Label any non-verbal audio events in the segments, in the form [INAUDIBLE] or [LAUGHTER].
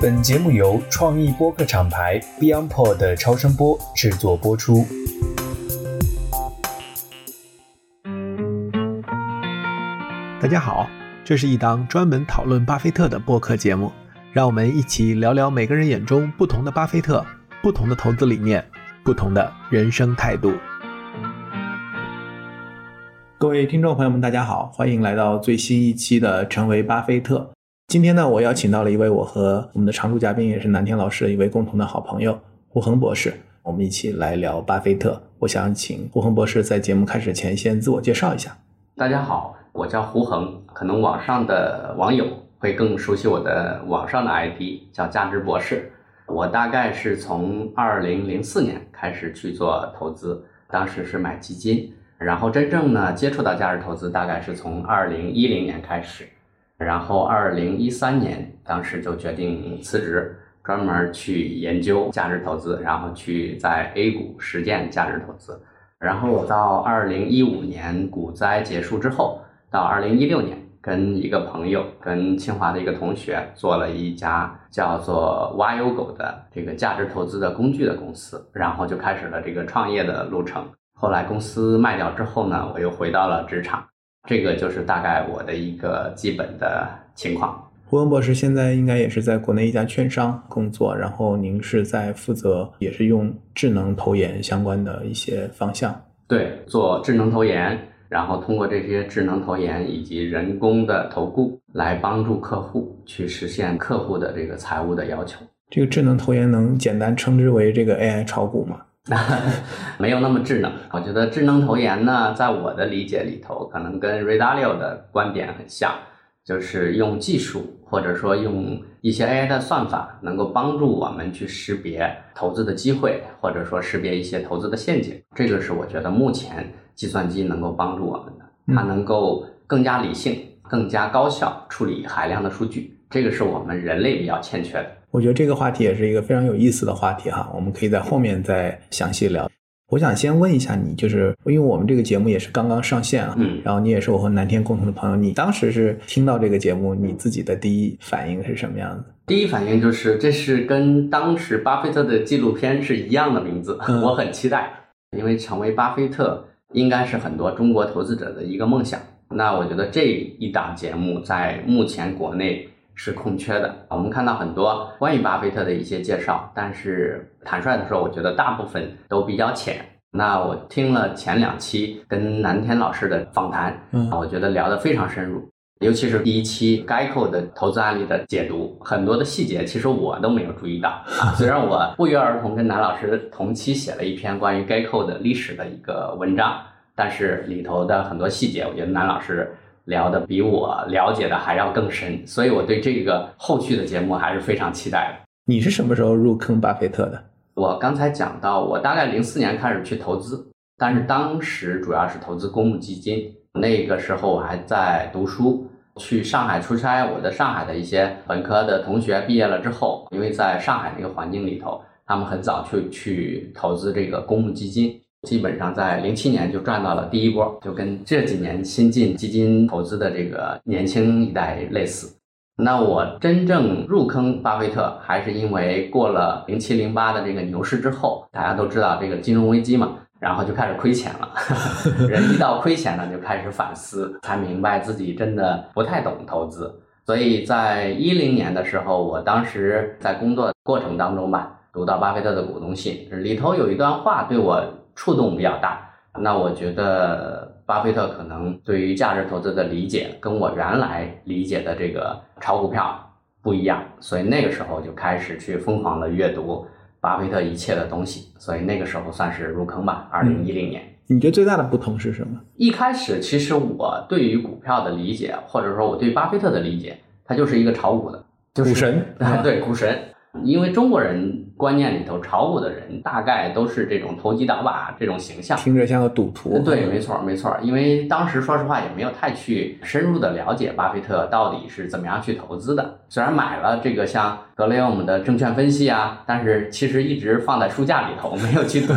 本节目由创意播客厂牌 BeyondPod 的超声波制作播出。大家好，这是一档专门讨论巴菲特的播客节目，让我们一起聊聊每个人眼中不同的巴菲特、不同的投资理念、不同的人生态度。各位听众朋友们，大家好，欢迎来到最新一期的《成为巴菲特》。今天呢，我邀请到了一位我和我们的常驻嘉宾，也是南天老师的一位共同的好朋友胡恒博士，我们一起来聊巴菲特。我想请胡恒博士在节目开始前先自我介绍一下。大家好，我叫胡恒，可能网上的网友会更熟悉我的网上的 ID 叫价值博士。我大概是从二零零四年开始去做投资，当时是买基金。然后真正呢接触到价值投资，大概是从二零一零年开始，然后二零一三年当时就决定辞职，专门去研究价值投资，然后去在 A 股实践价值投资。然后我到二零一五年股灾结束之后，到二零一六年跟一个朋友，跟清华的一个同学做了一家叫做挖优狗的这个价值投资的工具的公司，然后就开始了这个创业的路程。后来公司卖掉之后呢，我又回到了职场，这个就是大概我的一个基本的情况。胡文博士现在应该也是在国内一家券商工作，然后您是在负责也是用智能投研相关的一些方向。对，做智能投研，然后通过这些智能投研以及人工的投顾来帮助客户去实现客户的这个财务的要求。这个智能投研能简单称之为这个 AI 炒股吗？[LAUGHS] 没有那么智能，我觉得智能投研呢，在我的理解里头，可能跟 Ray Dalio 的观点很像，就是用技术或者说用一些 AI 的算法，能够帮助我们去识别投资的机会，或者说识别一些投资的陷阱。这个是我觉得目前计算机能够帮助我们的，它能够更加理性、更加高效处理海量的数据，这个是我们人类比较欠缺的。我觉得这个话题也是一个非常有意思的话题哈，我们可以在后面再详细聊。我想先问一下你，就是因为我们这个节目也是刚刚上线啊，嗯，然后你也是我和南天共同的朋友，你当时是听到这个节目，你自己的第一反应是什么样子？第一反应就是这是跟当时巴菲特的纪录片是一样的名字，我很期待，因为成为巴菲特应该是很多中国投资者的一个梦想。那我觉得这一档节目在目前国内。是空缺的。我们看到很多关于巴菲特的一些介绍，但是坦率的说，我觉得大部分都比较浅。那我听了前两期跟南天老师的访谈，嗯，我觉得聊得非常深入，尤其是第一期 Geico 的投资案例的解读，很多的细节其实我都没有注意到。[LAUGHS] 虽然我不约而同跟南老师同期写了一篇关于 Geico 的历史的一个文章，但是里头的很多细节，我觉得南老师。聊的比我了解的还要更深，所以我对这个后续的节目还是非常期待的。你是什么时候入坑巴菲特的？我刚才讲到，我大概零四年开始去投资，但是当时主要是投资公募基金。那个时候我还在读书，去上海出差。我的上海的一些本科的同学毕业了之后，因为在上海那个环境里头，他们很早就去投资这个公募基金。基本上在零七年就赚到了第一波，就跟这几年新进基金投资的这个年轻一代类似。那我真正入坑巴菲特，还是因为过了零七零八的这个牛市之后，大家都知道这个金融危机嘛，然后就开始亏钱了。[LAUGHS] 人一到亏钱了，就开始反思，才明白自己真的不太懂投资。所以在一零年的时候，我当时在工作过程当中吧，读到巴菲特的股东信，里头有一段话对我。触动比较大，那我觉得巴菲特可能对于价值投资的理解跟我原来理解的这个炒股票不一样，所以那个时候就开始去疯狂的阅读巴菲特一切的东西，所以那个时候算是入坑吧。二零一零年，你觉得最大的不同是什么？一开始其实我对于股票的理解，或者说我对巴菲特的理解，他就是一个炒股的就，[LAUGHS] 股神，对股神。因为中国人观念里头，炒股的人大概都是这种投机倒把这种形象，听着像个赌徒。对，没错，没错。因为当时说实话也没有太去深入的了解巴菲特到底是怎么样去投资的。虽然买了这个像格雷厄姆的证券分析啊，但是其实一直放在书架里头没有去读，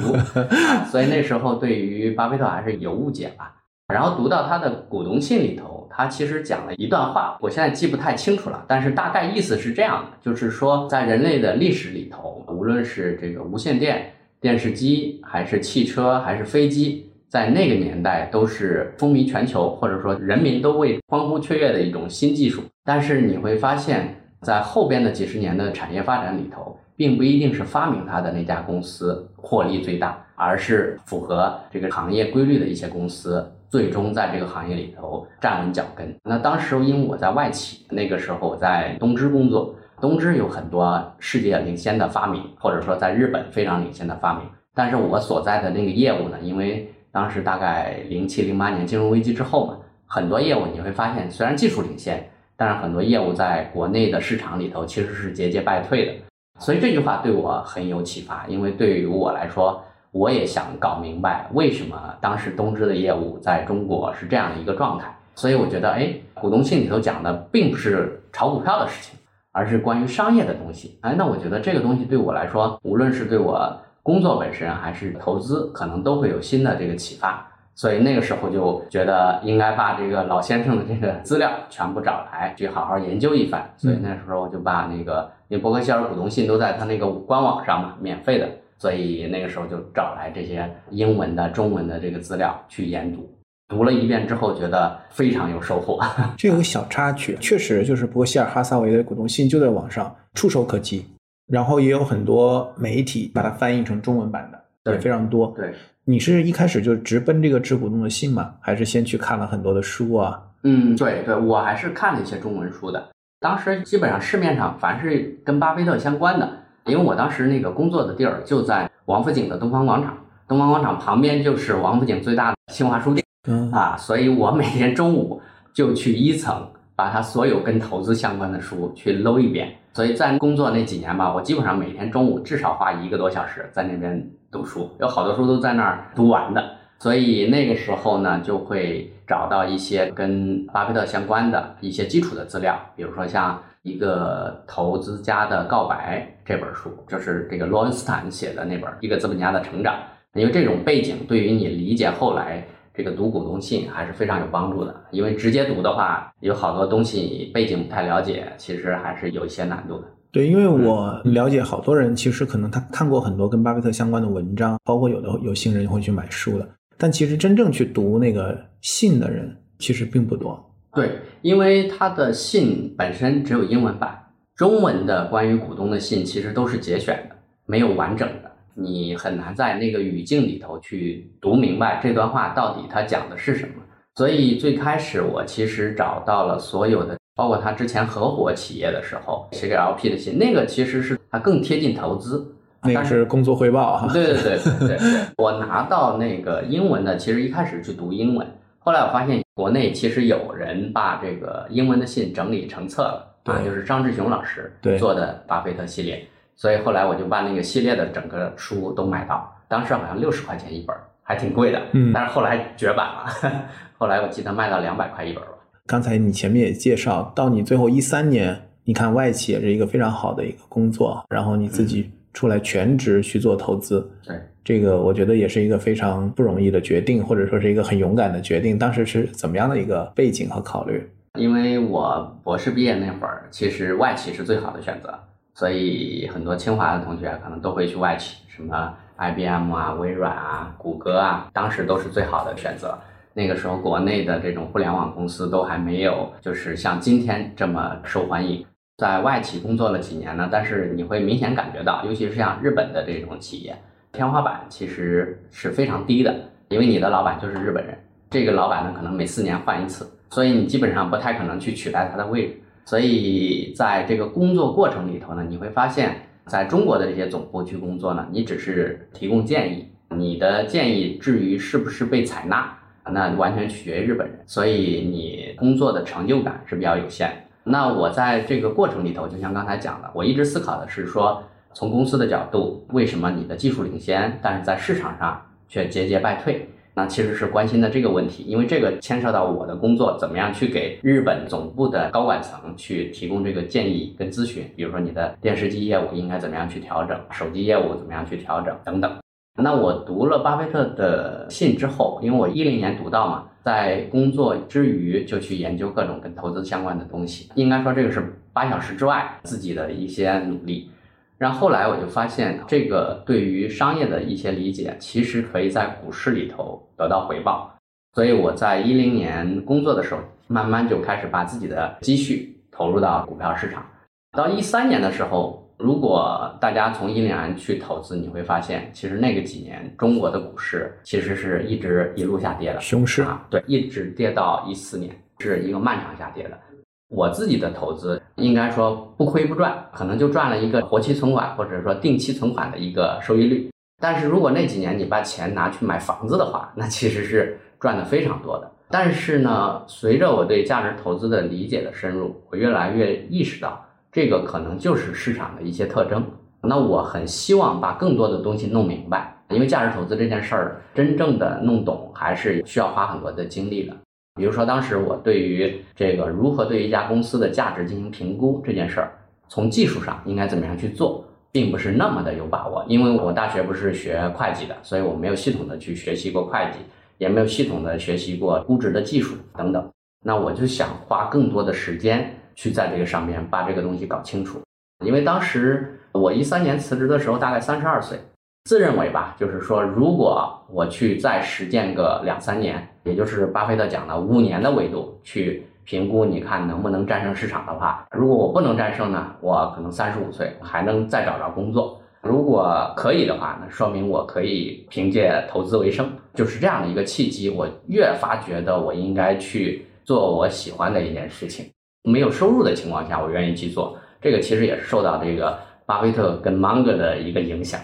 [LAUGHS] 所以那时候对于巴菲特还是有误解吧。然后读到他的股东信里头。他其实讲了一段话，我现在记不太清楚了，但是大概意思是这样的，就是说在人类的历史里头，无论是这个无线电、电视机，还是汽车，还是飞机，在那个年代都是风靡全球，或者说人民都为欢呼雀跃的一种新技术。但是你会发现在后边的几十年的产业发展里头，并不一定是发明它的那家公司获利最大，而是符合这个行业规律的一些公司。最终在这个行业里头站稳脚跟。那当时因为我在外企，那个时候我在东芝工作，东芝有很多世界领先的发明，或者说在日本非常领先的发明。但是我所在的那个业务呢，因为当时大概零七零八年金融危机之后嘛，很多业务你会发现，虽然技术领先，但是很多业务在国内的市场里头其实是节节败退的。所以这句话对我很有启发，因为对于我来说。我也想搞明白为什么当时东芝的业务在中国是这样的一个状态，所以我觉得，哎，股东信里头讲的并不是炒股票的事情，而是关于商业的东西。哎，那我觉得这个东西对我来说，无论是对我工作本身还是投资，可能都会有新的这个启发。所以那个时候就觉得应该把这个老先生的这个资料全部找来，去好好研究一番。所以那时候我就把那个，因为伯克希尔股东信都在他那个官网上嘛，免费的。所以那个时候就找来这些英文的、中文的这个资料去研读，读了一遍之后觉得非常有收获。[LAUGHS] 这有个小插曲，确实就是伯克希尔哈撒韦的股东信就在网上触手可及，然后也有很多媒体把它翻译成中文版的，对，非常多。对，你是一开始就直奔这个致股东的信吗？还是先去看了很多的书啊？嗯，对对，我还是看了一些中文书的。当时基本上市面上凡是跟巴菲特相关的。因为我当时那个工作的地儿就在王府井的东方广场，东方广场旁边就是王府井最大的新华书店，嗯啊，所以我每天中午就去一层，把他所有跟投资相关的书去搂一遍。所以在工作那几年吧，我基本上每天中午至少花一个多小时在那边读书，有好多书都在那儿读完的。所以那个时候呢，就会找到一些跟巴菲特相关的一些基础的资料，比如说像。一个投资家的告白这本书，就是这个罗恩斯坦写的那本《一个资本家的成长》。因为这种背景对于你理解后来这个读股东信还是非常有帮助的。因为直接读的话，有好多东西背景不太了解，其实还是有一些难度的。对，因为我了解好多人，其实可能他看过很多跟巴菲特相关的文章，包括有的有心人会去买书的，但其实真正去读那个信的人，其实并不多。对，因为他的信本身只有英文版，中文的关于股东的信其实都是节选的，没有完整的，你很难在那个语境里头去读明白这段话到底他讲的是什么。所以最开始我其实找到了所有的，包括他之前合伙企业的时候写给 LP 的信，那个其实是他更贴近投资，那个是工作汇报啊。对对对对对，我拿到那个英文的，其实一开始去读英文。后来我发现，国内其实有人把这个英文的信整理成册了，啊，就是张志雄老师做的巴菲特系列，所以后来我就把那个系列的整个书都买到，当时好像六十块钱一本，还挺贵的，嗯，但是后来绝版了，[LAUGHS] 后来我记得卖到两百块一本吧。刚才你前面也介绍到，你最后一三年，你看外企也是一个非常好的一个工作，然后你自己出来全职去做投资，对。这个我觉得也是一个非常不容易的决定，或者说是一个很勇敢的决定。当时是怎么样的一个背景和考虑？因为我博士毕业那会儿，其实外企是最好的选择，所以很多清华的同学可能都会去外企，什么 IBM 啊、微软啊、谷歌啊，当时都是最好的选择。那个时候，国内的这种互联网公司都还没有，就是像今天这么受欢迎。在外企工作了几年呢，但是你会明显感觉到，尤其是像日本的这种企业。天花板其实是非常低的，因为你的老板就是日本人，这个老板呢可能每四年换一次，所以你基本上不太可能去取代他的位置。所以在这个工作过程里头呢，你会发现在中国的这些总部去工作呢，你只是提供建议，你的建议至于是不是被采纳，那完全取决于日本人，所以你工作的成就感是比较有限的。那我在这个过程里头，就像刚才讲的，我一直思考的是说。从公司的角度，为什么你的技术领先，但是在市场上却节节败退？那其实是关心的这个问题，因为这个牵涉到我的工作，怎么样去给日本总部的高管层去提供这个建议跟咨询，比如说你的电视机业务应该怎么样去调整，手机业务怎么样去调整等等。那我读了巴菲特的信之后，因为我一零年读到嘛，在工作之余就去研究各种跟投资相关的东西。应该说这个是八小时之外自己的一些努力。然后后来我就发现，这个对于商业的一些理解，其实可以在股市里头得到回报。所以我在一零年工作的时候，慢慢就开始把自己的积蓄投入到股票市场。到一三年的时候。如果大家从一零年去投资，你会发现，其实那个几年中国的股市其实是一直一路下跌的，熊市啊，对，一直跌到一四年，是一个漫长下跌的。我自己的投资应该说不亏不赚，可能就赚了一个活期存款或者说定期存款的一个收益率。但是如果那几年你把钱拿去买房子的话，那其实是赚的非常多的。但是呢，随着我对价值投资的理解的深入，我越来越意识到。这个可能就是市场的一些特征。那我很希望把更多的东西弄明白，因为价值投资这件事儿，真正的弄懂还是需要花很多的精力的。比如说，当时我对于这个如何对一家公司的价值进行评估这件事儿，从技术上应该怎么样去做，并不是那么的有把握。因为我大学不是学会计的，所以我没有系统的去学习过会计，也没有系统的学习过估值的技术等等。那我就想花更多的时间。去在这个上面把这个东西搞清楚，因为当时我一三年辞职的时候大概三十二岁，自认为吧，就是说如果我去再实践个两三年，也就是巴菲特讲的五年的维度去评估，你看能不能战胜市场的话，如果我不能战胜呢，我可能三十五岁还能再找着工作；如果可以的话，那说明我可以凭借投资为生，就是这样的一个契机，我越发觉得我应该去做我喜欢的一件事情。没有收入的情况下，我愿意去做这个，其实也是受到这个巴菲特跟芒格的一个影响。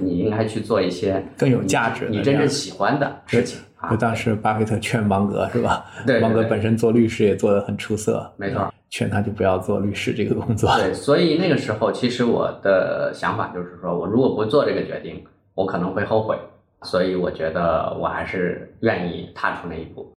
你应该去做一些更有价值、你真正喜欢的事情啊。就当时巴菲特劝芒格是吧？对，芒格本身做律师也做得很出色，没错，劝他就不要做律师这个工作。对，所以那个时候，其实我的想法就是说，我如果不做这个决定，我可能会后悔。所以我觉得我还是愿意踏出那一步。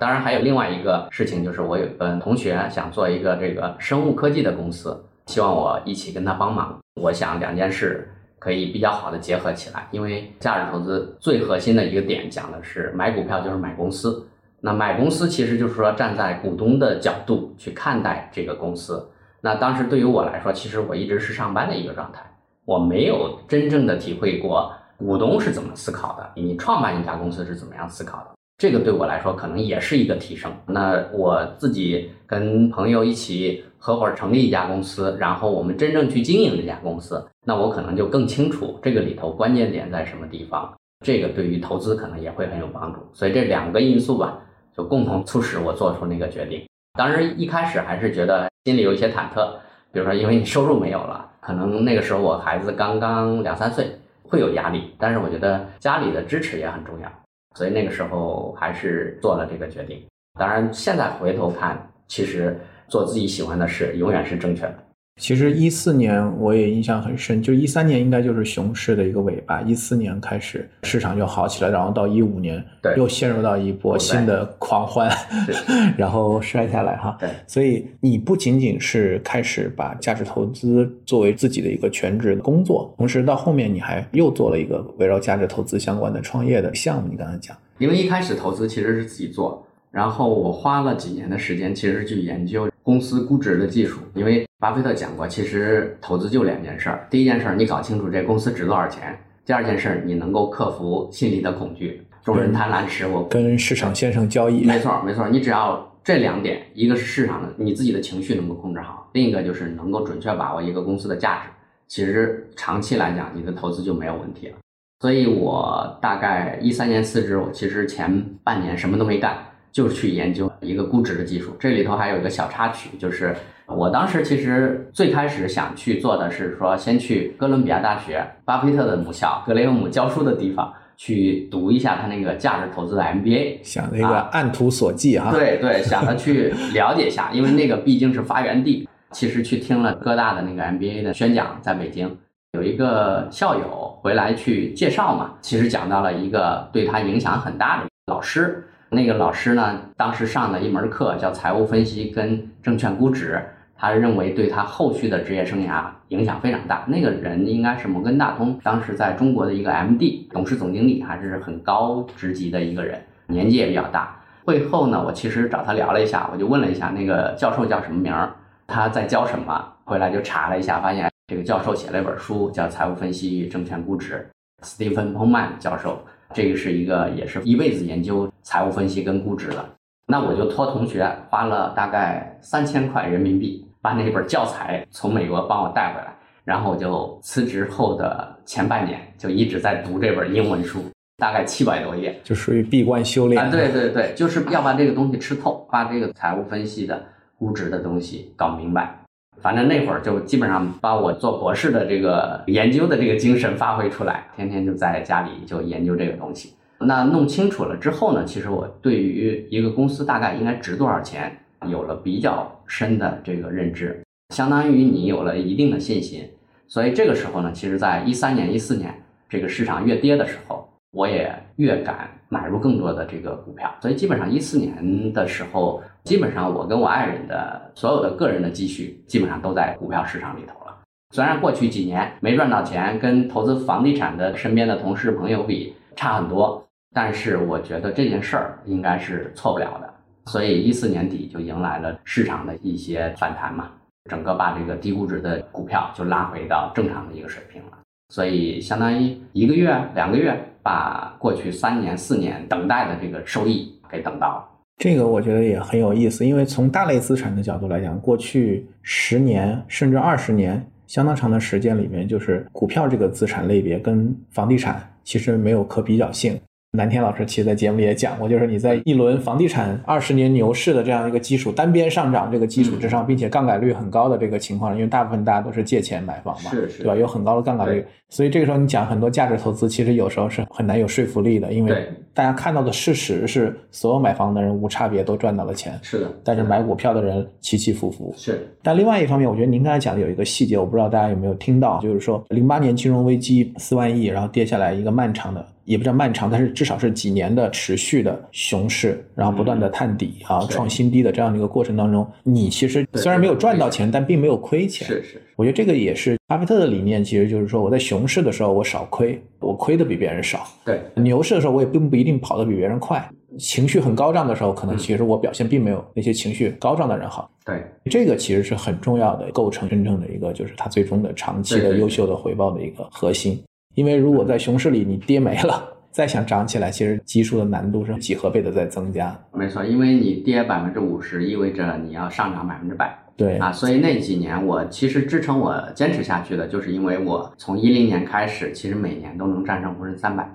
当然还有另外一个事情，就是我有个同学想做一个这个生物科技的公司，希望我一起跟他帮忙。我想两件事可以比较好的结合起来，因为价值投资最核心的一个点讲的是买股票就是买公司。那买公司其实就是说站在股东的角度去看待这个公司。那当时对于我来说，其实我一直是上班的一个状态，我没有真正的体会过股东是怎么思考的，你创办一家公司是怎么样思考的。这个对我来说可能也是一个提升。那我自己跟朋友一起合伙成立一家公司，然后我们真正去经营这家公司，那我可能就更清楚这个里头关键点在什么地方。这个对于投资可能也会很有帮助。所以这两个因素吧，就共同促使我做出那个决定。当然一开始还是觉得心里有一些忐忑，比如说因为你收入没有了，可能那个时候我孩子刚刚两三岁，会有压力。但是我觉得家里的支持也很重要。所以那个时候还是做了这个决定。当然，现在回头看，其实做自己喜欢的事永远是正确的。其实一四年我也印象很深，就一三年应该就是熊市的一个尾巴，一四年开始市场就好起来，然后到一五年又陷入到一波新的狂欢，[LAUGHS] 然后摔下来哈。对，所以你不仅仅是开始把价值投资作为自己的一个全职工作，同时到后面你还又做了一个围绕价值投资相关的创业的项目。你刚才讲，因为一开始投资其实是自己做，然后我花了几年的时间，其实去研究公司估值的技术，因为。巴菲特讲过，其实投资就两件事儿。第一件事儿，你搞清楚这公司值多少钱；第二件事儿，你能够克服心理的恐惧。众人贪婪时，我跟市场先生交易。没错，没错。你只要这两点，一个是市场的你自己的情绪能够控制好，另一个就是能够准确把握一个公司的价值。其实长期来讲，你的投资就没有问题了。所以我大概一三年辞职，我其实前半年什么都没干，就去研究一个估值的技术。这里头还有一个小插曲，就是。我当时其实最开始想去做的是说，先去哥伦比亚大学，巴菲特的母校格雷厄姆教书的地方去读一下他那个价值投资的 MBA，想那个按图索骥哈。对对，想着去了解一下，因为那个毕竟是发源地。其实去听了哥大的那个 MBA 的宣讲，在北京有一个校友回来去介绍嘛，其实讲到了一个对他影响很大的老师。那个老师呢，当时上的一门课叫财务分析跟证券估值。他认为对他后续的职业生涯影响非常大。那个人应该是摩根大通当时在中国的一个 MD，董事总经理，还是很高职级的一个人，年纪也比较大。会后呢，我其实找他聊了一下，我就问了一下那个教授叫什么名儿，他在教什么，回来就查了一下，发现这个教授写了一本书叫《财务分析与证券估值》，斯蒂芬·彭曼教授，这个是一个也是一辈子研究财务分析跟估值的。那我就托同学花了大概三千块人民币，把那本教材从美国帮我带回来，然后我就辞职后的前半年就一直在读这本英文书。大概七百多页，就属于闭关修炼啊！对对对，就是要把这个东西吃透，把这个财务分析的估值的东西搞明白。反正那会儿就基本上把我做博士的这个研究的这个精神发挥出来，天天就在家里就研究这个东西。那弄清楚了之后呢，其实我对于一个公司大概应该值多少钱，有了比较深的这个认知，相当于你有了一定的信心。所以这个时候呢，其实在一三年、一四年这个市场越跌的时候。我也越敢买入更多的这个股票，所以基本上一四年的时候，基本上我跟我爱人的所有的个人的积蓄，基本上都在股票市场里头了。虽然过去几年没赚到钱，跟投资房地产的身边的同事朋友比差很多，但是我觉得这件事儿应该是错不了的。所以一四年底就迎来了市场的一些反弹嘛，整个把这个低估值的股票就拉回到正常的一个水平了。所以相当于一个月、两个月。把过去三年四年等待的这个收益给等到了，这个我觉得也很有意思。因为从大类资产的角度来讲，过去十年甚至二十年相当长的时间里面，就是股票这个资产类别跟房地产其实没有可比较性。南天老师其实，在节目里也讲过，就是你在一轮房地产二十年牛市的这样一个基础单边上涨这个基础之上，并且杠杆率很高的这个情况，因为大部分大家都是借钱买房嘛，是是，对吧？有很高的杠杆率，所以这个时候你讲很多价值投资，其实有时候是很难有说服力的，因为大家看到的事实是，所有买房的人无差别都赚到了钱，是的，但是买股票的人起起伏伏，是。但另外一方面，我觉得您刚才讲的有一个细节，我不知道大家有没有听到，就是说零八年金融危机四万亿，然后跌下来一个漫长的。也不叫漫长，但是至少是几年的持续的熊市，然后不断的探底啊，创新低的这样的一个过程当中，你其实虽然没有赚到钱，但并没有亏钱。是是，我觉得这个也是巴菲特的理念，其实就是说我在熊市的时候我少亏，我亏的比别人少。对，牛市的时候我也并不一定跑得比别人快，情绪很高涨的时候，可能其实我表现并没有那些情绪高涨的人好。对，这个其实是很重要的，构成真正的一个就是他最终的长期的优秀的回报的一个核心。因为如果在熊市里你跌没了，再想涨起来，其实基数的难度是几何倍的在增加。没错，因为你跌百分之五十，意味着你要上涨百分之百。对啊，所以那几年我其实支撑我坚持下去的，就是因为我从一零年开始，其实每年都能战胜沪深三百，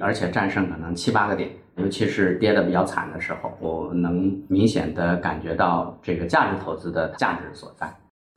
而且战胜可能七八个点。尤其是跌的比较惨的时候，我能明显的感觉到这个价值投资的价值所在。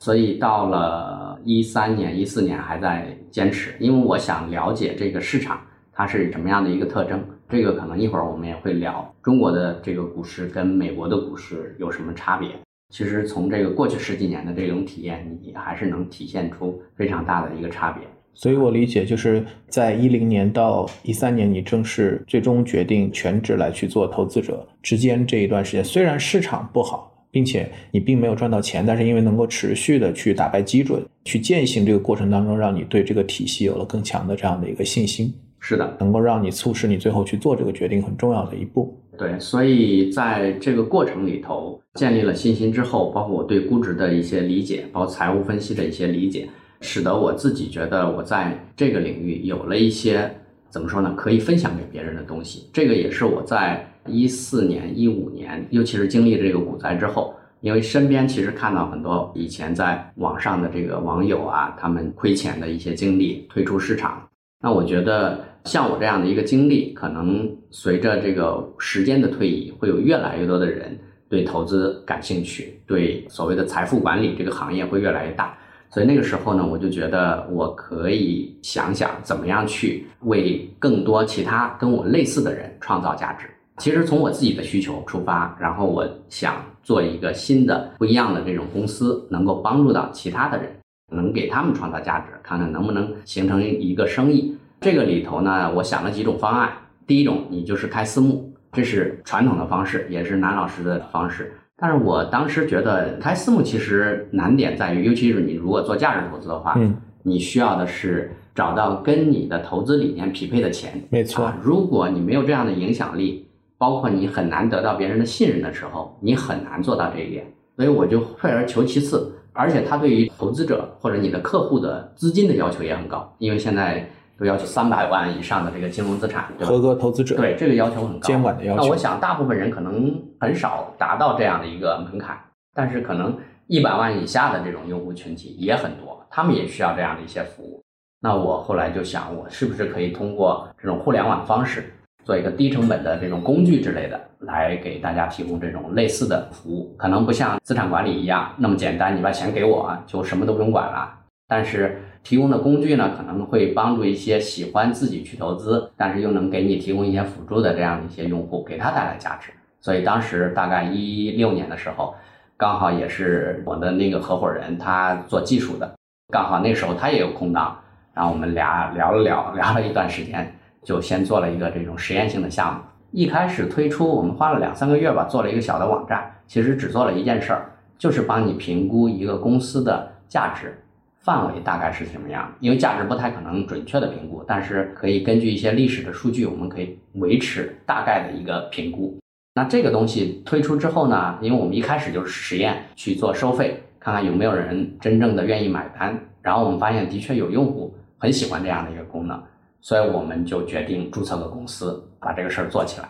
所以到了一三年、一四年还在坚持，因为我想了解这个市场它是什么样的一个特征。这个可能一会儿我们也会聊中国的这个股市跟美国的股市有什么差别。其实从这个过去十几年的这种体验，你还是能体现出非常大的一个差别。所以我理解，就是在一零年到一三年，你正式最终决定全职来去做投资者之间这一段时间，虽然市场不好。并且你并没有赚到钱，但是因为能够持续的去打败基准、去践行这个过程当中，让你对这个体系有了更强的这样的一个信心。是的，能够让你促使你最后去做这个决定很重要的一步。对，所以在这个过程里头建立了信心之后，包括我对估值的一些理解，包括财务分析的一些理解，使得我自己觉得我在这个领域有了一些怎么说呢，可以分享给别人的东西。这个也是我在。一四年、一五年，尤其是经历这个股灾之后，因为身边其实看到很多以前在网上的这个网友啊，他们亏钱的一些经历，退出市场。那我觉得像我这样的一个经历，可能随着这个时间的推移，会有越来越多的人对投资感兴趣，对所谓的财富管理这个行业会越来越大。所以那个时候呢，我就觉得我可以想想怎么样去为更多其他跟我类似的人创造价值。其实从我自己的需求出发，然后我想做一个新的、不一样的这种公司，能够帮助到其他的人，能给他们创造价值，看看能不能形成一个生意。这个里头呢，我想了几种方案。第一种，你就是开私募，这是传统的方式，也是南老师的方式。但是我当时觉得开私募其实难点在于，尤其是你如果做价值投资的话，嗯，你需要的是找到跟你的投资理念匹配的钱。没错，如果你没有这样的影响力。包括你很难得到别人的信任的时候，你很难做到这一点。所以我就退而求其次，而且他对于投资者或者你的客户的资金的要求也很高，因为现在都要求三百万以上的这个金融资产，对吧？合格投资者对这个要求很高，监管的要求那我想，大部分人可能很少达到这样的一个门槛，但是可能一百万以下的这种用户群体也很多，他们也需要这样的一些服务。那我后来就想，我是不是可以通过这种互联网方式，做一个低成本的这种工具之类的，来给大家提供这种类似的服务？可能不像资产管理一样那么简单，你把钱给我就什么都不用管了。但是提供的工具呢，可能会帮助一些喜欢自己去投资，但是又能给你提供一些辅助的这样的一些用户，给他带来价值。所以当时大概一六年的时候，刚好也是我的那个合伙人，他做技术的，刚好那时候他也有空档，然后我们俩聊了聊，聊了一段时间，就先做了一个这种实验性的项目。一开始推出，我们花了两三个月吧，做了一个小的网站，其实只做了一件事儿，就是帮你评估一个公司的价值。范围大概是什么样？因为价值不太可能准确的评估，但是可以根据一些历史的数据，我们可以维持大概的一个评估。那这个东西推出之后呢，因为我们一开始就是实验去做收费，看看有没有人真正的愿意买单。然后我们发现的确有用户很喜欢这样的一个功能，所以我们就决定注册个公司，把这个事儿做起来。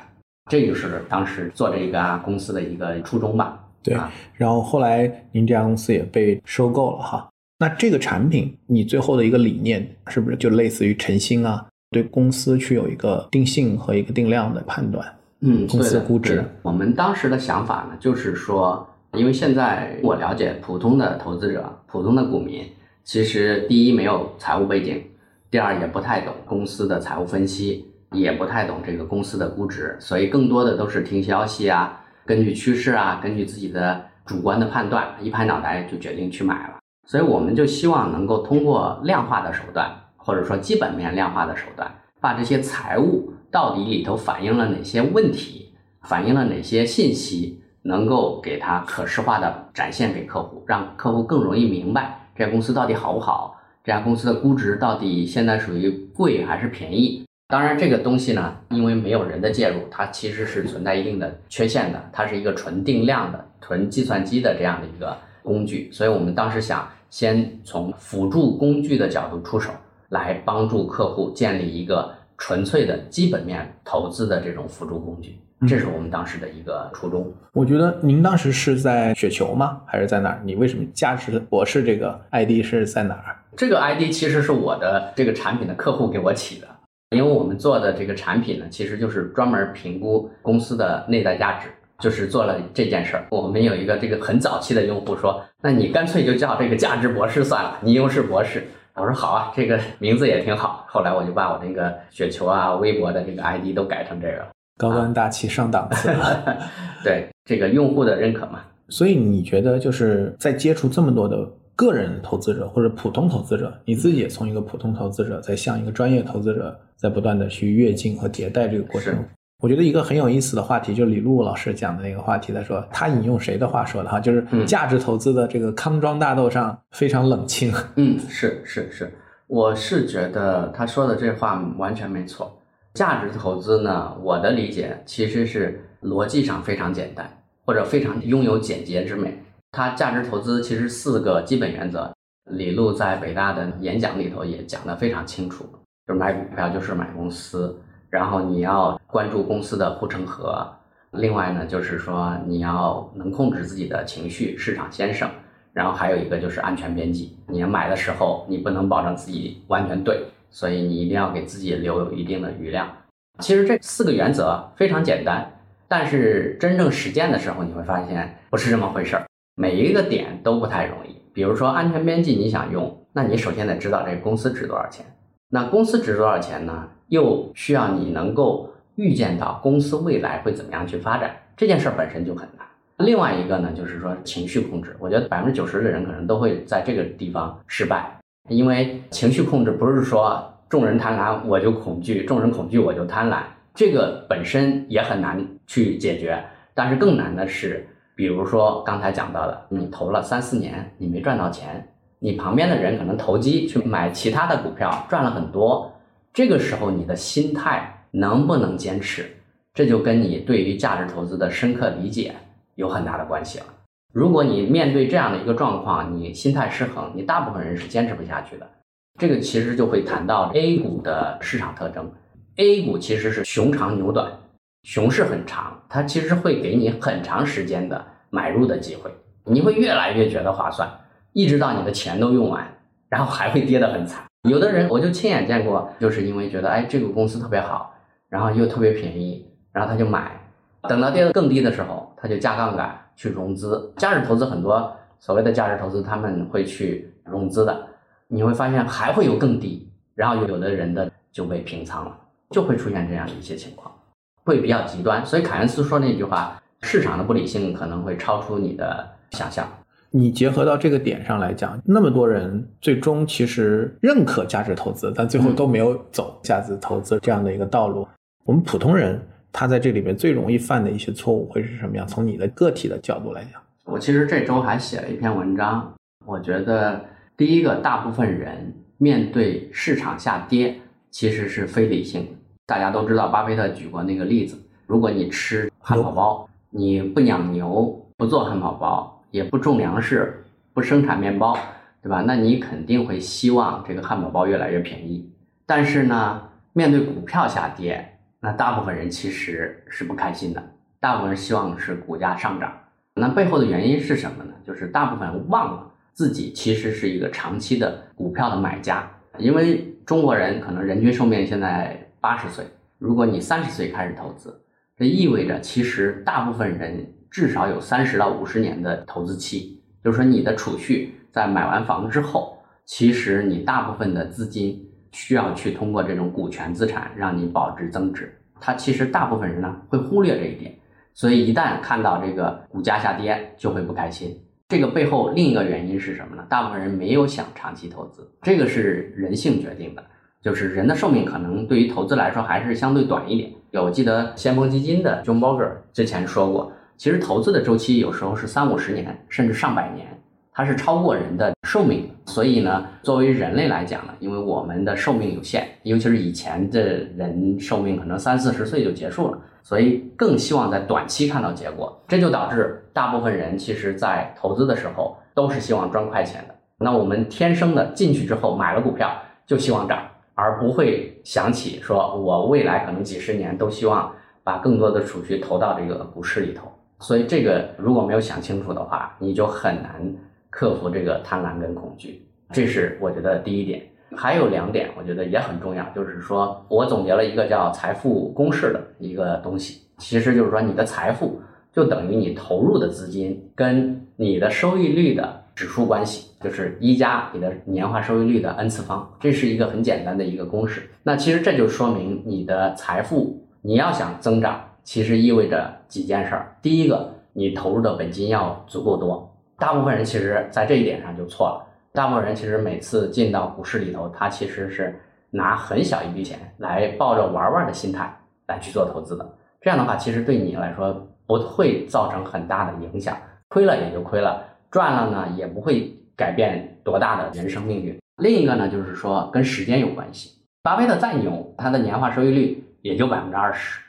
这就是当时做这个公司的一个初衷吧。对，啊然后后来您这家公司也被收购了哈。那这个产品，你最后的一个理念是不是就类似于晨星啊？对公司去有一个定性和一个定量的判断？嗯，公司的估值我们当时的想法呢，就是说，因为现在我了解普通的投资者、普通的股民，其实第一没有财务背景，第二也不太懂公司的财务分析，也不太懂这个公司的估值，所以更多的都是听消息啊，根据趋势啊，根据自己的主观的判断，一拍脑袋就决定去买了。所以我们就希望能够通过量化的手段，或者说基本面量化的手段，把这些财务到底里头反映了哪些问题，反映了哪些信息，能够给它可视化的展现给客户，让客户更容易明白这公司到底好不好，这家公司的估值到底现在属于贵还是便宜。当然，这个东西呢，因为没有人的介入，它其实是存在一定的缺陷的。它是一个纯定量的、纯计算机的这样的一个工具，所以我们当时想先从辅助工具的角度出手，来帮助客户建立一个纯粹的基本面投资的这种辅助工具。这是我们当时的一个初衷。我觉得您当时是在雪球吗？还是在哪儿？你为什么价值博士这个 ID 是在哪儿？这个 ID 其实是我的这个产品的客户给我起的，因为我们做的这个产品呢，其实就是专门评估公司的内在价值，就是做了这件事儿。我们有一个这个很早期的用户说，那你干脆就叫这个价值博士算了，你又是博士。我说好啊，这个名字也挺好。后来我就把我那个雪球啊、微博的这个 ID 都改成这个了。高端大气上档次。[LAUGHS] 对这个用户的认可嘛。所以你觉得就是在接触这么多的个人投资者或者普通投资者，你自己也从一个普通投资者在向一个专业投资者在不断的去跃进和迭代这个过程是。我觉得一个很有意思的话题，就是李璐老师讲的那个话题，他说他引用谁的话说的哈，就是嗯价值投资的这个康庄大道上非常冷清。嗯，是是是，我是觉得他说的这话完全没错。价值投资呢，我的理解其实是逻辑上非常简单，或者非常拥有简洁之美。它价值投资其实四个基本原则，李路在北大的演讲里头也讲得非常清楚，就是买股票就是买公司，然后你要关注公司的护城河，另外呢就是说你要能控制自己的情绪，市场先生。然后还有一个就是安全边际，你要买的时候你不能保证自己完全对，所以你一定要给自己留有一定的余量。其实这四个原则非常简单，但是真正实践的时候，你会发现不是这么回事儿，每一个点都不太容易。比如说安全边际，你想用，那你首先得知道这个公司值多少钱，那公司值多少钱呢？又需要你能够预见到公司未来会怎么样去发展，这件事儿本身就很难。另外一个呢，就是说情绪控制，我觉得百分之九十的人可能都会在这个地方失败，因为情绪控制不是说众人贪婪我就恐惧，众人恐惧我就贪婪，这个本身也很难去解决。但是更难的是，比如说刚才讲到的，你投了三四年，你没赚到钱，你旁边的人可能投机去买其他的股票赚了很多，这个时候你的心态能不能坚持？这就跟你对于价值投资的深刻理解有很大的关系了。如果你面对这样的一个状况，你心态失衡，你大部分人是坚持不下去的。这个其实就会谈到 A 股的市场特征。A 股其实是熊长牛短，熊市很长，它其实会给你很长时间的买入的机会，你会越来越觉得划算，一直到你的钱都用完，然后还会跌得很惨。有的人我就亲眼见过，就是因为觉得哎这个公司特别好，然后又特别便宜，然后他就买，等到跌得更低的时候，他就加杠杆去融资。价值投资很多所谓的价值投资，他们会去融资的，你会发现还会有更低，然后有的人的就被平仓了。就会出现这样的一些情况，会比较极端。所以凯恩斯说那句话：“市场的不理性可能会超出你的想象。”你结合到这个点上来讲，那么多人最终其实认可价值投资，但最后都没有走价值投资这样的一个道路。我们普通人他在这里面最容易犯的一些错误会是什么样？从你的个体的角度来讲，我其实这周还写了一篇文章。我觉得第一个，大部分人面对市场下跌。其实是非理性的。大家都知道，巴菲特举过那个例子：如果你吃汉堡包，你不养牛，不做汉堡包，也不种粮食，不生产面包，对吧？那你肯定会希望这个汉堡包越来越便宜。但是呢，面对股票下跌，那大部分人其实是不开心的。大部分人希望是股价上涨。那背后的原因是什么呢？就是大部分人忘了自己其实是一个长期的股票的买家，因为。中国人可能人均寿命现在八十岁，如果你三十岁开始投资，这意味着其实大部分人至少有三十到五十年的投资期，就是说你的储蓄在买完房之后，其实你大部分的资金需要去通过这种股权资产让你保值增值，它其实大部分人呢会忽略这一点，所以一旦看到这个股价下跌就会不开心。这个背后另一个原因是什么呢？大部分人没有想长期投资，这个是人性决定的。就是人的寿命可能对于投资来说还是相对短一点。有我记得先锋基金的 John Bogle 之前说过，其实投资的周期有时候是三五十年，甚至上百年，它是超过人的寿命。所以呢，作为人类来讲呢，因为我们的寿命有限，尤其是以前的人寿命可能三四十岁就结束了。所以更希望在短期看到结果，这就导致大部分人其实在投资的时候都是希望赚快钱的。那我们天生的进去之后买了股票就希望涨，而不会想起说我未来可能几十年都希望把更多的储蓄投到这个股市里头。所以这个如果没有想清楚的话，你就很难克服这个贪婪跟恐惧。这是我觉得第一点。还有两点，我觉得也很重要，就是说我总结了一个叫财富公式的一个东西，其实就是说你的财富就等于你投入的资金跟你的收益率的指数关系，就是一加你的年化收益率的 n 次方，这是一个很简单的一个公式。那其实这就说明你的财富你要想增长，其实意味着几件事儿。第一个，你投入的本金要足够多，大部分人其实在这一点上就错了。大部分人其实每次进到股市里头，他其实是拿很小一笔钱来抱着玩玩的心态来去做投资的。这样的话，其实对你来说不会造成很大的影响，亏了也就亏了，赚了呢也不会改变多大的人生命运。另一个呢，就是说跟时间有关系。巴菲特再牛，他的年化收益率也就百分之二十。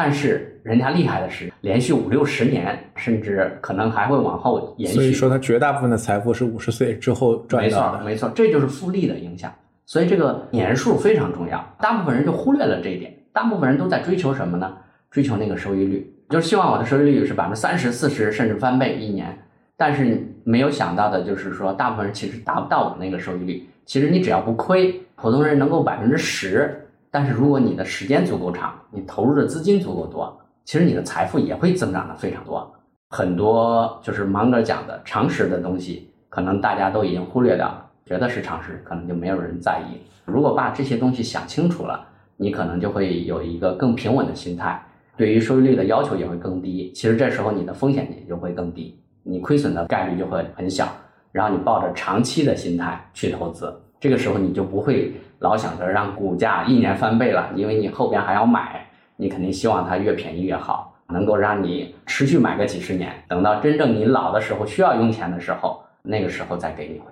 但是人家厉害的是，连续五六十年，甚至可能还会往后延续。所以说，他绝大部分的财富是五十岁之后赚到的。没错，没错，这就是复利的影响。所以这个年数非常重要，大部分人就忽略了这一点。大部分人都在追求什么呢？追求那个收益率，就是希望我的收益率是百分之三十、四十，甚至翻倍一年。但是没有想到的就是说，大部分人其实达不到我那个收益率。其实你只要不亏，普通人能够百分之十。但是如果你的时间足够长，你投入的资金足够多，其实你的财富也会增长的非常多。很多就是芒格讲的常识的东西，可能大家都已经忽略掉了，觉得是常识，可能就没有人在意。如果把这些东西想清楚了，你可能就会有一个更平稳的心态，对于收益率的要求也会更低。其实这时候你的风险也就会更低，你亏损的概率就会很小。然后你抱着长期的心态去投资，这个时候你就不会。老想着让股价一年翻倍了，因为你后边还要买，你肯定希望它越便宜越好，能够让你持续买个几十年，等到真正你老的时候需要用钱的时候，那个时候再给你回。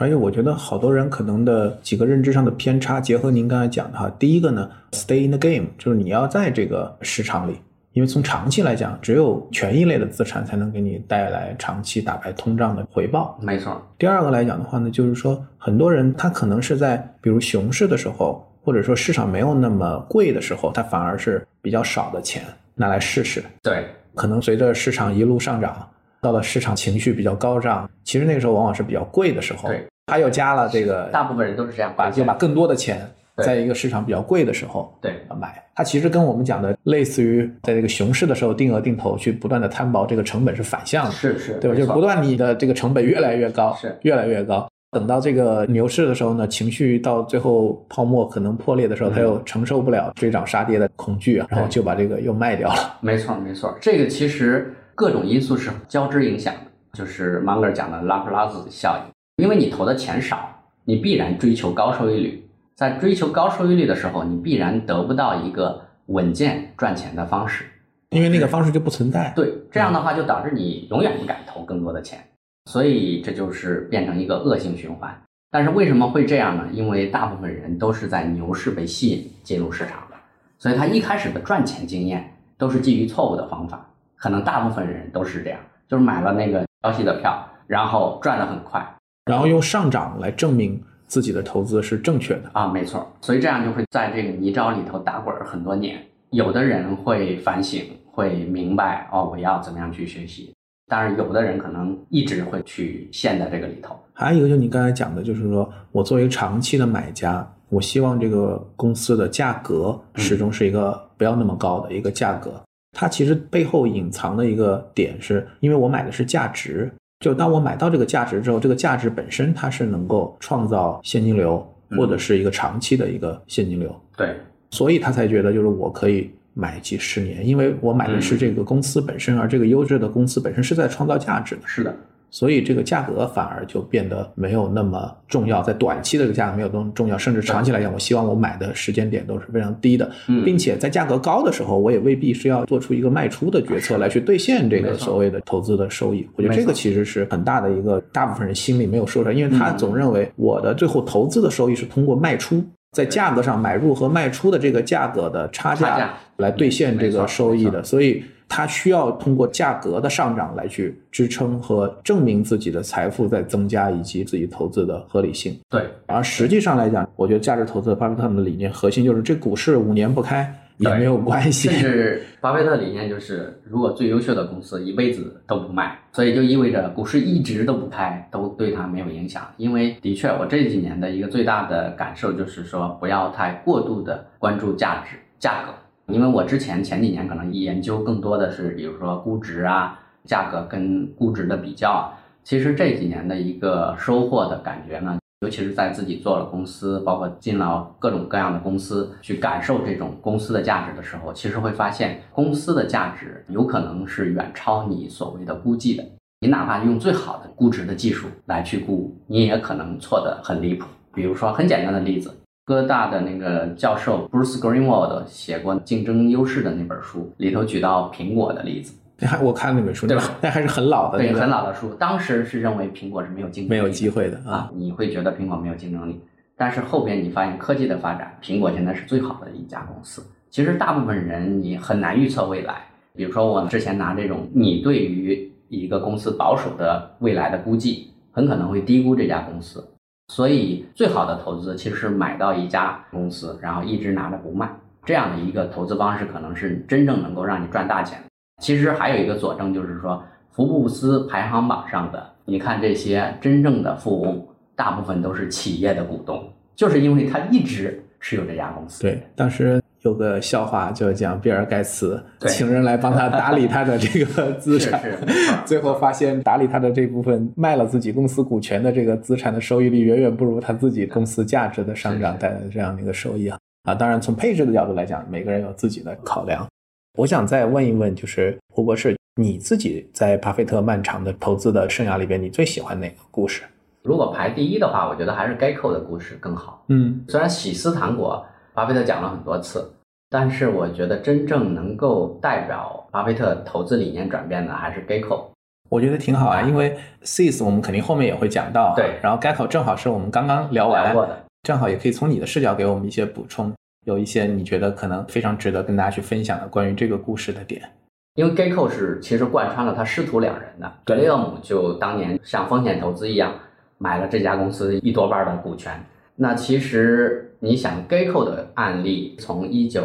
而且我觉得好多人可能的几个认知上的偏差，结合您刚才讲的哈，第一个呢，stay in the game，就是你要在这个市场里，因为从长期来讲，只有权益类的资产才能给你带来长期打败通胀的回报。没错。第二个来讲的话呢，就是说很多人他可能是在比如熊市的时候，或者说市场没有那么贵的时候，他反而是比较少的钱拿来试试。对，可能随着市场一路上涨，到了市场情绪比较高涨，其实那个时候往往是比较贵的时候。对，他又加了这个，大部分人都是这样，把就把更多的钱。对在一个市场比较贵的时候，对买它其实跟我们讲的类似于在这个熊市的时候定额定投去不断的摊薄这个成本是反向的，是是，对吧？就是不断你的这个成本越来越高，是越来越高。等到这个牛市的时候呢，情绪到最后泡沫可能破裂的时候，嗯他又承受不了追涨杀跌的恐惧啊，然后就把这个又卖掉了。没错没错，这个其实各种因素是交织影响的，就是芒格讲的拉普拉斯效应。因为你投的钱少，你必然追求高收益率。在追求高收益率的时候，你必然得不到一个稳健赚钱的方式。因为那个方式就不存在。对，这样的话就导致你永远不敢投更多的钱，所以这就是变成一个恶性循环。但是为什么会这样呢？因为大部分人都是在牛市被吸引进入市场的，所以他一开始的赚钱经验都是基于错误的方法。可能大部分人都是这样，就是买了那个消息的票，然后赚得很快然后用上涨来证明自己的投资是正确的。啊，没错。所以这样就会在这个泥沼里头打滚儿很多年。有的人会反省，会明白哦，我要怎么样去学习。当然，有的人可能一直会去陷在这个里头。还有一个就是你刚才讲的，就是说我作为长期的买家，我希望这个公司的价格始终是一个不要那么高的一个价格。它其实背后隐藏的一个点是，因为我买的是价值，就当我买到这个价值之后，这个价值本身它是能够创造现金流，或者是一个长期的一个现金流，对，所以他才觉得就是我可以买几十年，因为我买的是这个公司本身，而这个优质的公司本身是在创造价值的。是的，所以这个价格反而就变得没有那么重要，在短期的这个价格没有那么重要，甚至长期来讲，我希望我买的时间点都是非常低的，嗯。并且在价格高的时候，我也未必是要做出一个卖出的决策来去兑现这个所谓的投资的收益。我觉得这个其实是很大的一个大部分人心里没有说出来，因为他嗯。总认为我的最后投资的收益是通过卖出。在价格上买入和卖出的这个价格的差价来兑现这个收益的，所以它需要通过价格的上涨来去支撑和证明自己的财富在增加以及自己投资的合理性。对，而实际上来讲，我觉得价值投资的巴菲特的理念核心就是这股市五年不开也没有关系甚。至 [LAUGHS] 巴菲特理念就是，如果最优秀的公司一辈子都不卖，所以就意味着股市一直都不开，都对它没有影响。因为的确，我这几年的一个最大的感受就是说，不要太过度的关注价值、价格。因为我之前前几年可能研究更多的是，比如说估值啊、价格跟估值的比较啊。其实这几年的一个收获的感觉呢，尤其是在自己做了公司，包括进了各种各样的公司，去感受这种公司的价值的时候，其实会发现公司的价值有可能是远超你所谓的估计的。你哪怕用最好的估值的技术来去估，你也可能错得很离谱。比如说很简单的例子，哥大的那个教授 Bruce Greenwald 写过《竞争优势》的那本书，里头举到苹果的例子，还我看那本书，对吧那还是很老的对，很老的书，当时是认为苹果是没有竞争力，没有机会的啊。啊，你会觉得苹果没有竞争力，但是后边你发现科技的发展，苹果现在是最好的一家公司。其实大部分人你很难预测未来，比如说我之前拿这种你对于一个公司保守的未来的估计，很可能会低估这家公司。所以最好的投资其实是买到一家公司，然后一直拿着不卖，这样的一个投资方式可能是真正能够让你赚大钱。其实还有一个佐证就是说，福布斯排行榜上的，你看这些真正的富翁，大部分都是企业的股东，就是因为他一直持有这家公司。对，当时有个笑话，就讲比尔盖茨请人来帮他打理他的这个资产，[LAUGHS] [LAUGHS] 最后发现打理他的这部分卖了自己公司股权的这个资产的收益率远远不如他自己公司价值的上涨是是带来的这样的一个收益啊啊！当然，从配置的角度来讲，每个人有自己的考量。我想再问一问，就是胡博士，你自己在巴菲特漫长的投资的生涯里边，你最喜欢哪个故事？如果排第一的话，我觉得还是 Geico 的故事更好。嗯虽然喜思糖果巴菲特讲了很多次，但是我觉得真正能够代表巴菲特投资理念转变的还是 Geico。我觉得挺好啊，因为 Sis 我们肯定后面也会讲到，对然后 Geico 正好是我们刚刚聊完的，正好也可以从你的视角给我们一些补充。有一些你觉得可能非常值得跟大家去分享的关于这个故事的点？因为 Geico 是其实贯穿了他师徒两人的，格雷厄姆就当年像风险投资一样买了这家公司一多半的股权。那其实你想，Geico 的案例从一九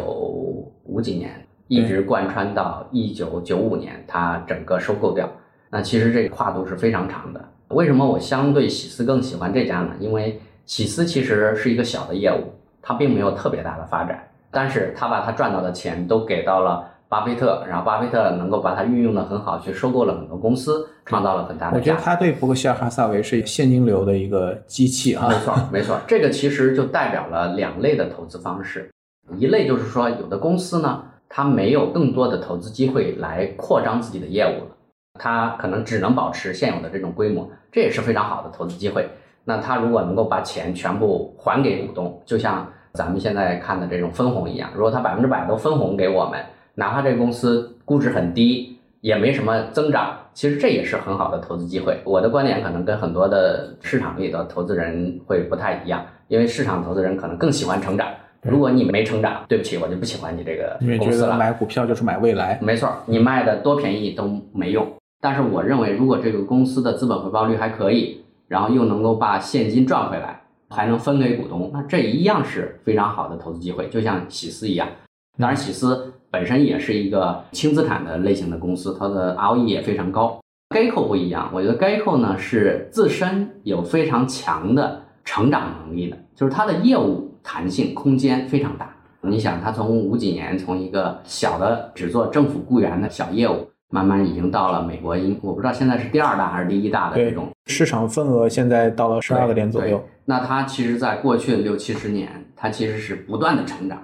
五几年一直贯穿到一九九五年，它整个收购掉。那其实这个跨度是非常长的。为什么我相对喜思更喜欢这家呢？因为喜思其实是一个小的业务，它并没有特别大的发展，但是它把它赚到的钱都给到了。巴菲特，然后巴菲特能够把它运用的很好，去收购了很多公司，创造了很大的。我觉得他对伯克希尔哈萨维是现金流的一个机器啊。没错，没错，这个其实就代表了两类的投资方式，一类就是说，有的公司呢，它没有更多的投资机会来扩张自己的业务了，它可能只能保持现有的这种规模，这也是非常好的投资机会。那他如果能够把钱全部还给股东，就像咱们现在看的这种分红一样，如果他百分之百都分红给我们。哪怕这个公司估值很低，也没什么增长，其实这也是很好的投资机会。我的观点可能跟很多的市场里的投资人会不太一样，因为市场投资人可能更喜欢成长。如果你没成长，对不起，我就不喜欢你这个公司了。买股票就是买未来，没错，你卖的多便宜都没用。但是我认为，如果这个公司的资本回报率还可以，然后又能够把现金赚回来，还能分给股东，那这一样是非常好的投资机会。就像喜思一样，当然喜思。本身也是一个轻资产的类型的公司，它的 ROE 也非常高。Geico 不一样，我觉得 Geico 呢是自身有非常强的成长能力的，就是它的业务弹性空间非常大。你想，它从五几年从一个小的只做政府雇员的小业务，慢慢已经到了美国，应我不知道现在是第二大还是第一大的这种市场份额，现在到了十二个点左右。那它其实在过去的六七十年，它其实是不断的成长。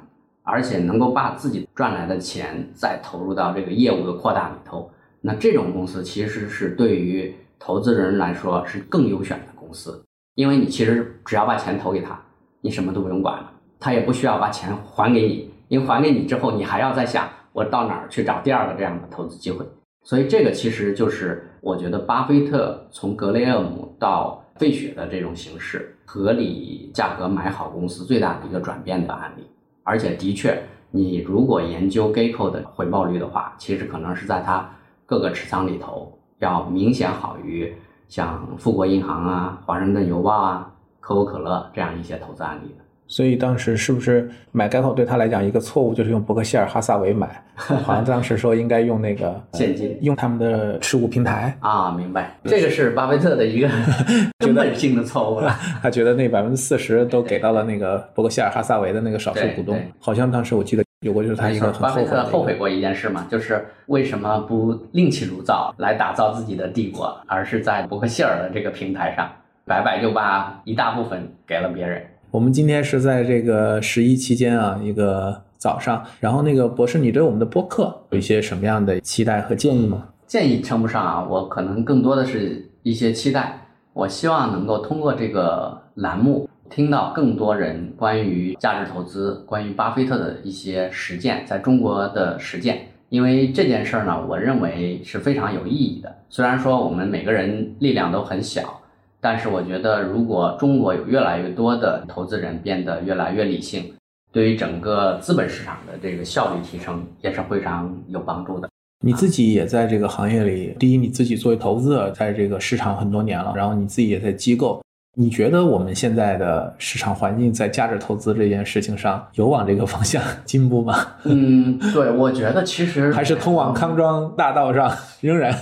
而且能够把自己赚来的钱再投入到这个业务的扩大里头，那这种公司其实是对于投资人来说是更优选的公司，因为你其实只要把钱投给他，你什么都不用管了，他也不需要把钱还给你，因为还给你之后，你还要再想我到哪儿去找第二个这样的投资机会。所以这个其实就是我觉得巴菲特从格雷厄姆到费雪的这种形式，合理价格买好公司最大的一个转变的案例。而且的确，你如果研究 Geico 的回报率的话，其实可能是在它各个持仓里头要明显好于像富国银行啊、华盛顿邮报啊、可口可乐这样一些投资案例的。所以当时是不是买 Geico 对他来讲一个错误，就是用伯克希尔哈萨维买？[LAUGHS] 好像当时说应该用那个 [LAUGHS] 现金，用他们的持股平台啊。明白，这个是巴菲特的一个 [LAUGHS] 根本性的错误了。他觉得那百分之四十都给到了那个伯克希尔哈萨维的那个少数股东。好像当时我记得有过，就是他一个很巴菲特后悔过一件事嘛，就是为什么不另起炉灶来打造自己的帝国，而是在伯克希尔的这个平台上白白就把一大部分给了别人。我们今天是在这个十一期间啊，一个早上。然后那个博士，你对我们的播客有一些什么样的期待和建议吗？建议称不上啊，我可能更多的是一些期待。我希望能够通过这个栏目，听到更多人关于价值投资、关于巴菲特的一些实践，在中国的实践。因为这件事儿呢，我认为是非常有意义的。虽然说我们每个人力量都很小。但是我觉得，如果中国有越来越多的投资人变得越来越理性，对于整个资本市场的这个效率提升也是非常有帮助的。你自己也在这个行业里，第一，你自己作为投资者，在这个市场很多年了，然后你自己也在机构。你觉得我们现在的市场环境在价值投资这件事情上有往这个方向 [LAUGHS] 进步吗？嗯，对，我觉得其实还是通往康庄大道上仍然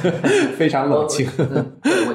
[LAUGHS] 非常冷清。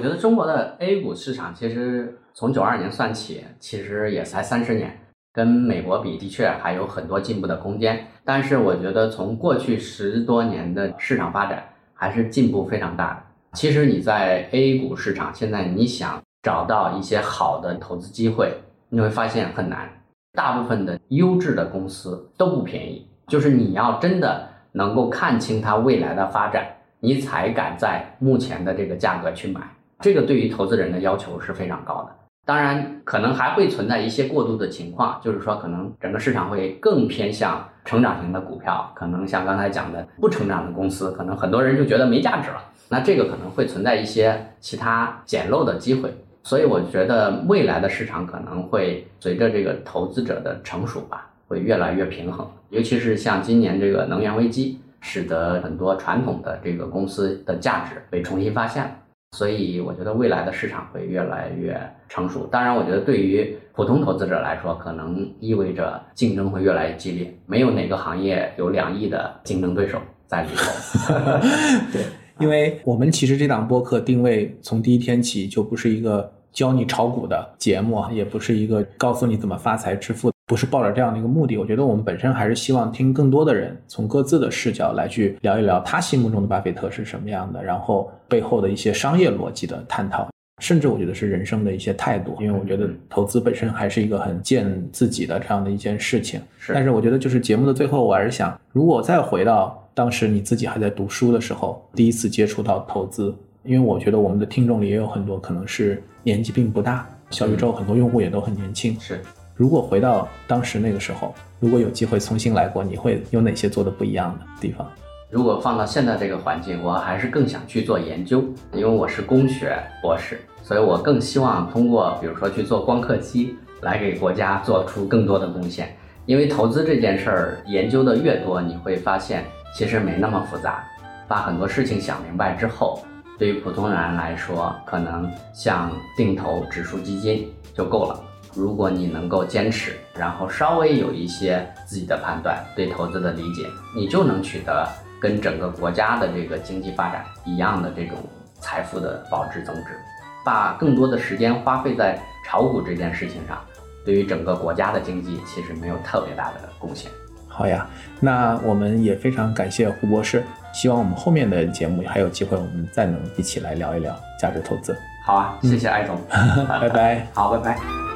我觉得中国的 A 股市场其实从九二年算起，其实也才三十年，跟美国比的确还有很多进步的空间。但是我觉得从过去十多年的市场发展，还是进步非常大的。其实你在 A 股市场现在你想。找到一些好的投资机会，你会发现很难。大部分的优质的公司都不便宜，就是你要真的能够看清它未来的发展，你才敢在目前的这个价格去买。这个对于投资人的要求是非常高的。当然，可能还会存在一些过度的情况，就是说可能整个市场会更偏向成长型的股票，可能像刚才讲的不成长的公司，可能很多人就觉得没价值了。那这个可能会存在一些其他捡漏的机会。所以我觉得未来的市场可能会随着这个投资者的成熟吧，会。会越来越平衡。尤其是像今年这个能源危机，使得很多传统的这个公司的价值被重新发现了。所以我觉得未来的市场会越来越成熟。当然，我觉得对于普通投资者来说，可能意味着竞争会越来越激烈。没有哪个行业有两亿的竞争对手在里头。[LAUGHS] 对，因为我们其实这档播客定位从第一天起就不是一个教你炒股的节目，也不是一个告诉你怎么发财致富。不是抱着这样的一个目的，我觉得我们本身还是希望听更多的人从各自的视角来去聊一聊他心目中的巴菲特是什么样的，然后背后的一些商业逻辑的探讨，甚至我觉得是人生的一些态度。因为我觉得投资本身还是一个很见自己的这样的一件事情。是，但是我觉得就是节目的最后，我还是想，如果再回到当时你自己还在读书的时候，第一次接触到投资，因为我觉得我们的听众里也有很多可能是年纪并不大，小宇宙很多用户也都很年轻。是。如果回到当时那个时候，如果有机会重新来过，你会有哪些做的不一样的地方？如果放到现在这个环境，我还是更想去做研究，因为我是工学博士，所以我更希望通过比如说去做光刻机，来给国家做出更多的贡献。因为投资这件事儿，研究的越多，你会发现其实没那么复杂。把很多事情想明白之后，对于普通人来说，可能像定投指数基金就够了。如果你能够坚持，然后稍微有一些自己的判断，对投资的理解，你就能取得跟整个国家的这个经济发展一样的这种财富的保值增值。把更多的时间花费在炒股这件事情上，对于整个国家的经济其实没有特别大的贡献。好呀，那我们也非常感谢胡博士，希望我们后面的节目还有机会，我们再能一起来聊一聊价值投资。好啊，谢谢艾总，[LAUGHS] 拜拜。好，拜拜。